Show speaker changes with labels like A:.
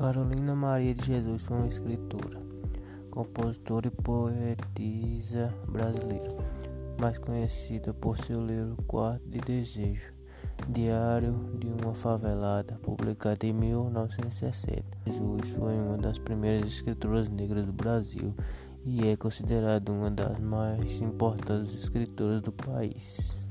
A: Carolina Maria de Jesus foi uma escritora, compositora e poetisa brasileira, mais conhecida por seu livro Quarto de Desejo, Diário de uma Favelada, publicado em 1960. Jesus foi uma das primeiras escritoras negras do Brasil e é considerada uma das mais importantes escritoras do país.